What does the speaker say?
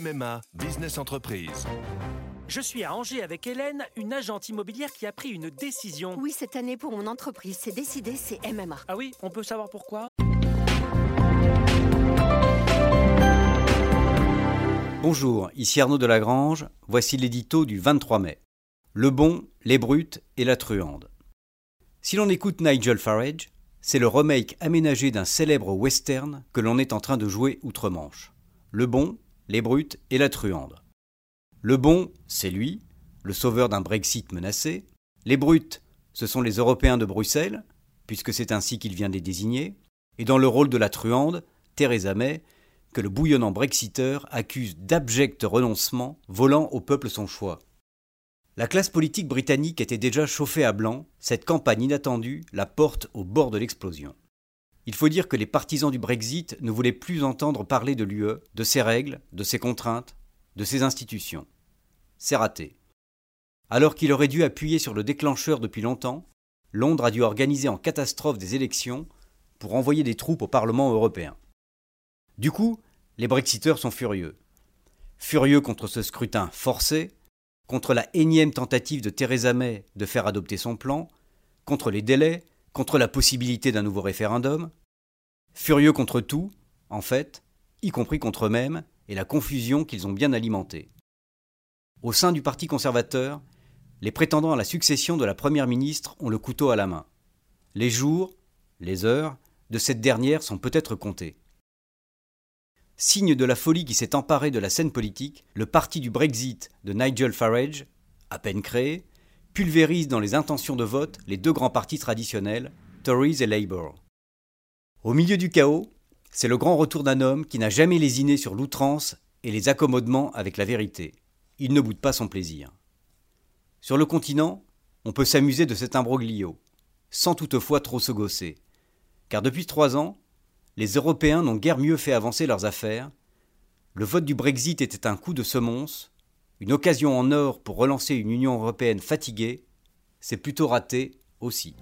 MMA, Business Entreprise. Je suis à Angers avec Hélène, une agente immobilière qui a pris une décision. Oui, cette année pour mon entreprise, c'est décidé, c'est MMA. Ah oui, on peut savoir pourquoi? Bonjour, ici Arnaud Delagrange, voici l'édito du 23 mai. Le bon, les brutes et la truande. Si l'on écoute Nigel Farage, c'est le remake aménagé d'un célèbre western que l'on est en train de jouer outre-Manche. Le bon, les brutes et la truande. Le bon, c'est lui, le sauveur d'un Brexit menacé. Les brutes, ce sont les Européens de Bruxelles, puisque c'est ainsi qu'il vient de les désigner. Et dans le rôle de la truande, Theresa May, que le bouillonnant Brexiteur accuse d'abject renoncement, volant au peuple son choix. La classe politique britannique était déjà chauffée à blanc, cette campagne inattendue la porte au bord de l'explosion. Il faut dire que les partisans du Brexit ne voulaient plus entendre parler de l'UE, de ses règles, de ses contraintes, de ses institutions. C'est raté. Alors qu'il aurait dû appuyer sur le déclencheur depuis longtemps, Londres a dû organiser en catastrophe des élections pour envoyer des troupes au Parlement européen. Du coup, les Brexiteurs sont furieux. Furieux contre ce scrutin forcé, contre la énième tentative de Theresa May de faire adopter son plan, contre les délais, contre la possibilité d'un nouveau référendum, furieux contre tout, en fait, y compris contre eux-mêmes et la confusion qu'ils ont bien alimentée. Au sein du Parti conservateur, les prétendants à la succession de la Première ministre ont le couteau à la main. Les jours, les heures de cette dernière sont peut-être comptés. Signe de la folie qui s'est emparée de la scène politique, le parti du Brexit de Nigel Farage, à peine créé, pulvérise dans les intentions de vote les deux grands partis traditionnels, Tories et Labour. Au milieu du chaos, c'est le grand retour d'un homme qui n'a jamais lésiné sur l'outrance et les accommodements avec la vérité. Il ne boude pas son plaisir. Sur le continent, on peut s'amuser de cet imbroglio, sans toutefois trop se gosser. Car depuis trois ans, les Européens n'ont guère mieux fait avancer leurs affaires. Le vote du Brexit était un coup de semonce, une occasion en or pour relancer une Union européenne fatiguée. C'est plutôt raté aussi.